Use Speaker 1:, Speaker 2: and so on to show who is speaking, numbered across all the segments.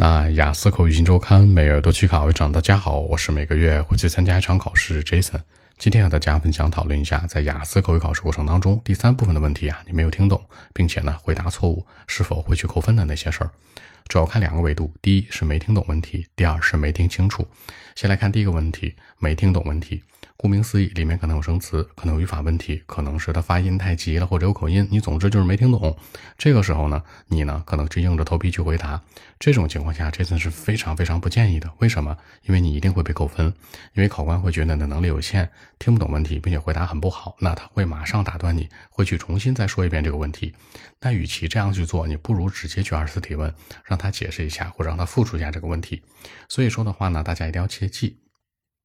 Speaker 1: 那雅思口语新周刊每月都去考一场。大家好，我是每个月会去参加一场考试 Jason。今天和大家分享讨论一下，在雅思口语考试过程当中，第三部分的问题啊，你没有听懂，并且呢回答错误，是否会去扣分的那些事儿。主要看两个维度，第一是没听懂问题，第二是没听清楚。先来看第一个问题，没听懂问题。顾名思义，里面可能有生词，可能有语法问题，可能是他发音太急了，或者有口音。你总之就是没听懂。这个时候呢，你呢可能就硬着头皮去回答。这种情况下这次是非常非常不建议的。为什么？因为你一定会被扣分，因为考官会觉得你的能力有限，听不懂问题，并且回答很不好，那他会马上打断你，会去重新再说一遍这个问题。那与其这样去做，你不如直接去二次提问，让他解释一下，或者让他复述一下这个问题。所以说的话呢，大家一定要切记。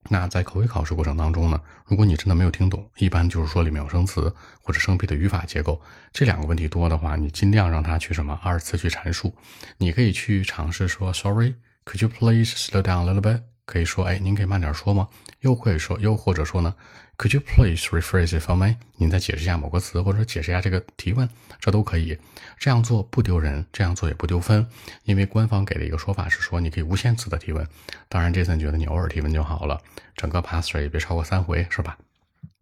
Speaker 1: 那在口语考试过程当中呢，如果你真的没有听懂，一般就是说里面有生词或者生僻的语法结构这两个问题多的话，你尽量让他去什么二次去阐述。你可以去尝试说，Sorry，could you please slow down a little bit？可以说，哎，您可以慢点说吗？又会说，又或者说呢？Could you please rephrase it for me？您再解释一下某个词，或者解释一下这个提问，这都可以。这样做不丢人，这样做也不丢分，因为官方给的一个说法是说，你可以无限次的提问。当然，Jason 觉得你偶尔提问就好了，整个 pass rate 别超过三回，是吧？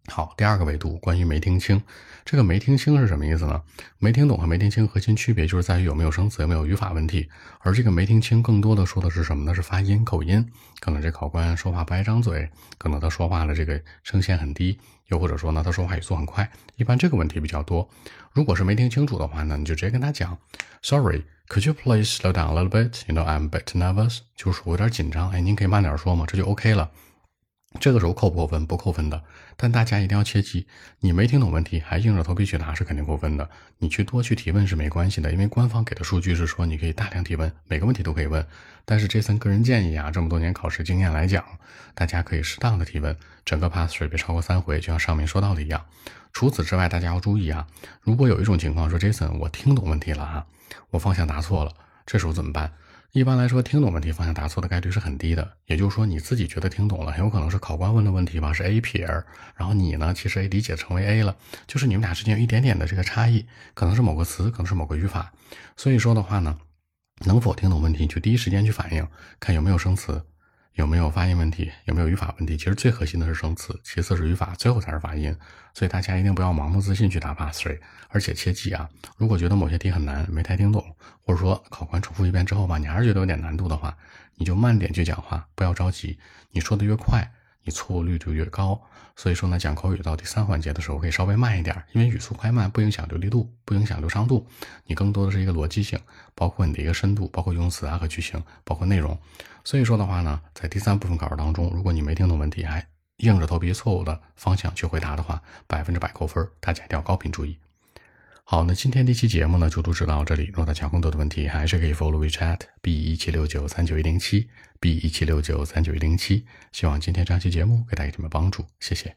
Speaker 1: 好，第二个维度关于没听清，这个没听清是什么意思呢？没听懂和没听清核心区别就是在于有没有生词，有没有语法问题。而这个没听清更多的说的是什么呢？是发音、口音。可能这考官说话不爱张嘴，可能他说话的这个声线很低，又或者说呢他说话语速很快。一般这个问题比较多。如果是没听清楚的话呢，你就直接跟他讲，Sorry，could you please slow down a little bit？You know I'm a bit nervous，就是我有点紧张。哎，您可以慢点说嘛？这就 OK 了。这个时候扣不扣分？不扣分的。但大家一定要切记，你没听懂问题还硬着头皮去答是肯定扣分的。你去多去提问是没关系的，因为官方给的数据是说你可以大量提问，每个问题都可以问。但是这层个人建议啊，这么多年考试经验来讲，大家可以适当的提问，整个 pass 水别超过三回，就像上面说到的一样。除此之外，大家要注意啊，如果有一种情况说 Jason 我听懂问题了啊，我方向答错了，这时候怎么办？一般来说，听懂问题方向答错的概率是很低的。也就是说，你自己觉得听懂了，很有可能是考官问的问题吧，是 A 撇，然后你呢，其实 A 理解成为 A 了，就是你们俩之间有一点点的这个差异，可能是某个词，可能是某个语法。所以说的话呢，能否听懂问题，就第一时间去反应，看有没有生词。有没有发音问题？有没有语法问题？其实最核心的是生词，其次是语法，最后才是发音。所以大家一定不要盲目自信去答 pass three，而且切记啊，如果觉得某些题很难，没太听懂，或者说考官重复一遍之后吧，你还是觉得有点难度的话，你就慢点去讲话，不要着急。你说的越快。你错误率就越高，所以说呢，讲口语到第三环节的时候可以稍微慢一点，因为语速快慢不影响流利度，不影响流畅度，你更多的是一个逻辑性，包括你的一个深度，包括用词啊和句型，包括内容。所以说的话呢，在第三部分考试当中，如果你没听懂问题，还硬着头皮错误的方向去回答的话，百分之百扣分，大家一定要高频注意。好，那今天这期节目呢就录制到这里。如果大家更多的问题，还是可以 follow WeChat b 一七六九三九一零七 b 一七六九三九一零七。希望今天这期节目给大家有什么帮助，谢谢。